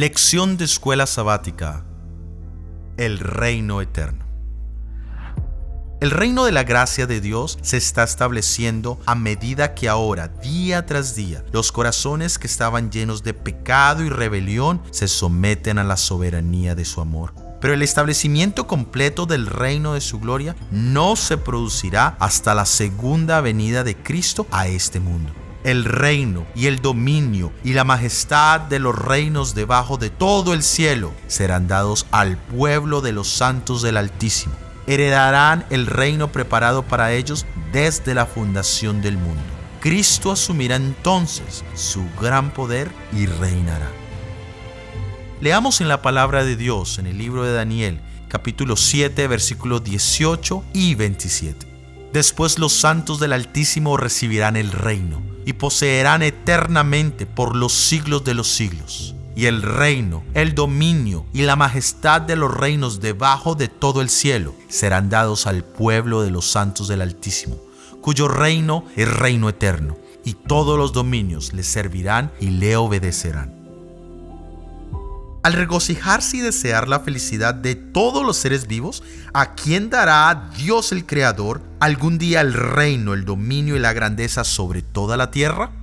Lección de escuela sabática. El reino eterno. El reino de la gracia de Dios se está estableciendo a medida que ahora, día tras día, los corazones que estaban llenos de pecado y rebelión se someten a la soberanía de su amor. Pero el establecimiento completo del reino de su gloria no se producirá hasta la segunda venida de Cristo a este mundo el reino y el dominio y la majestad de los reinos debajo de todo el cielo serán dados al pueblo de los santos del Altísimo. Heredarán el reino preparado para ellos desde la fundación del mundo. Cristo asumirá entonces su gran poder y reinará. Leamos en la palabra de Dios en el libro de Daniel, capítulo 7, versículos 18 y 27. Después los santos del Altísimo recibirán el reino y poseerán eternamente por los siglos de los siglos. Y el reino, el dominio y la majestad de los reinos debajo de todo el cielo serán dados al pueblo de los santos del Altísimo, cuyo reino es reino eterno, y todos los dominios le servirán y le obedecerán. Al regocijarse y desear la felicidad de todos los seres vivos, ¿a quién dará Dios el Creador algún día el reino, el dominio y la grandeza sobre toda la tierra?